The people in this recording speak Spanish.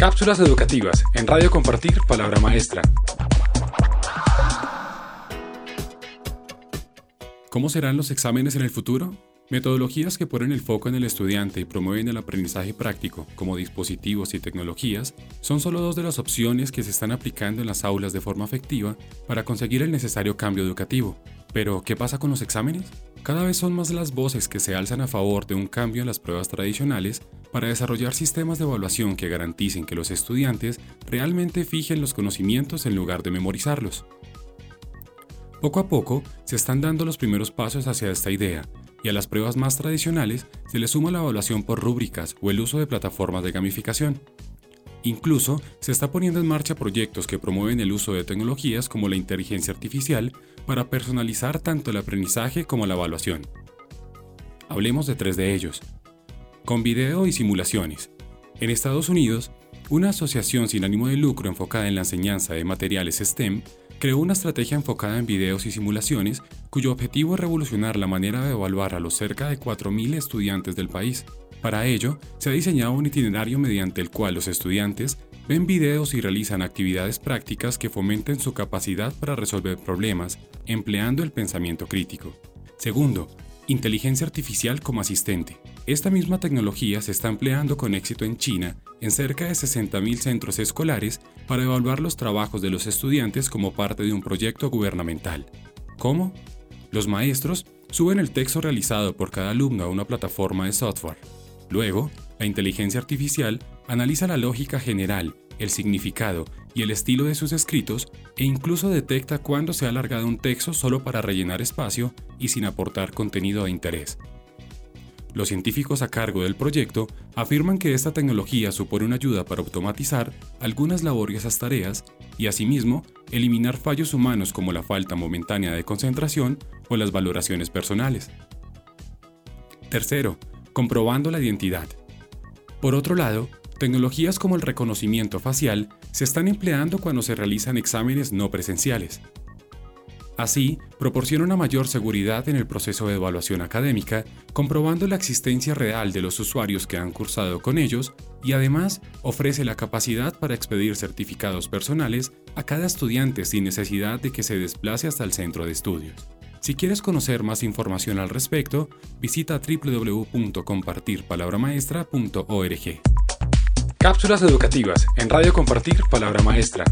Cápsulas educativas en Radio Compartir Palabra Maestra. ¿Cómo serán los exámenes en el futuro? Metodologías que ponen el foco en el estudiante y promueven el aprendizaje práctico, como dispositivos y tecnologías, son solo dos de las opciones que se están aplicando en las aulas de forma efectiva para conseguir el necesario cambio educativo. Pero, ¿qué pasa con los exámenes? Cada vez son más las voces que se alzan a favor de un cambio en las pruebas tradicionales para desarrollar sistemas de evaluación que garanticen que los estudiantes realmente fijen los conocimientos en lugar de memorizarlos. Poco a poco se están dando los primeros pasos hacia esta idea, y a las pruebas más tradicionales se le suma la evaluación por rúbricas o el uso de plataformas de gamificación. Incluso se está poniendo en marcha proyectos que promueven el uso de tecnologías como la inteligencia artificial para personalizar tanto el aprendizaje como la evaluación. Hablemos de tres de ellos. Con video y simulaciones. En Estados Unidos, una asociación sin ánimo de lucro enfocada en la enseñanza de materiales STEM creó una estrategia enfocada en videos y simulaciones cuyo objetivo es revolucionar la manera de evaluar a los cerca de 4.000 estudiantes del país. Para ello, se ha diseñado un itinerario mediante el cual los estudiantes ven videos y realizan actividades prácticas que fomenten su capacidad para resolver problemas, empleando el pensamiento crítico. Segundo, inteligencia artificial como asistente. Esta misma tecnología se está empleando con éxito en China en cerca de 60.000 centros escolares para evaluar los trabajos de los estudiantes como parte de un proyecto gubernamental. ¿Cómo? Los maestros suben el texto realizado por cada alumno a una plataforma de software. Luego, la inteligencia artificial analiza la lógica general, el significado y el estilo de sus escritos e incluso detecta cuándo se ha alargado un texto solo para rellenar espacio y sin aportar contenido de interés. Los científicos a cargo del proyecto afirman que esta tecnología supone una ayuda para automatizar algunas laboriosas tareas y asimismo eliminar fallos humanos como la falta momentánea de concentración o las valoraciones personales. Tercero, comprobando la identidad. Por otro lado, tecnologías como el reconocimiento facial se están empleando cuando se realizan exámenes no presenciales, Así, proporciona una mayor seguridad en el proceso de evaluación académica, comprobando la existencia real de los usuarios que han cursado con ellos y además ofrece la capacidad para expedir certificados personales a cada estudiante sin necesidad de que se desplace hasta el centro de estudios. Si quieres conocer más información al respecto, visita www.compartirpalabramaestra.org. Cápsulas educativas en Radio Compartir Palabra Maestra.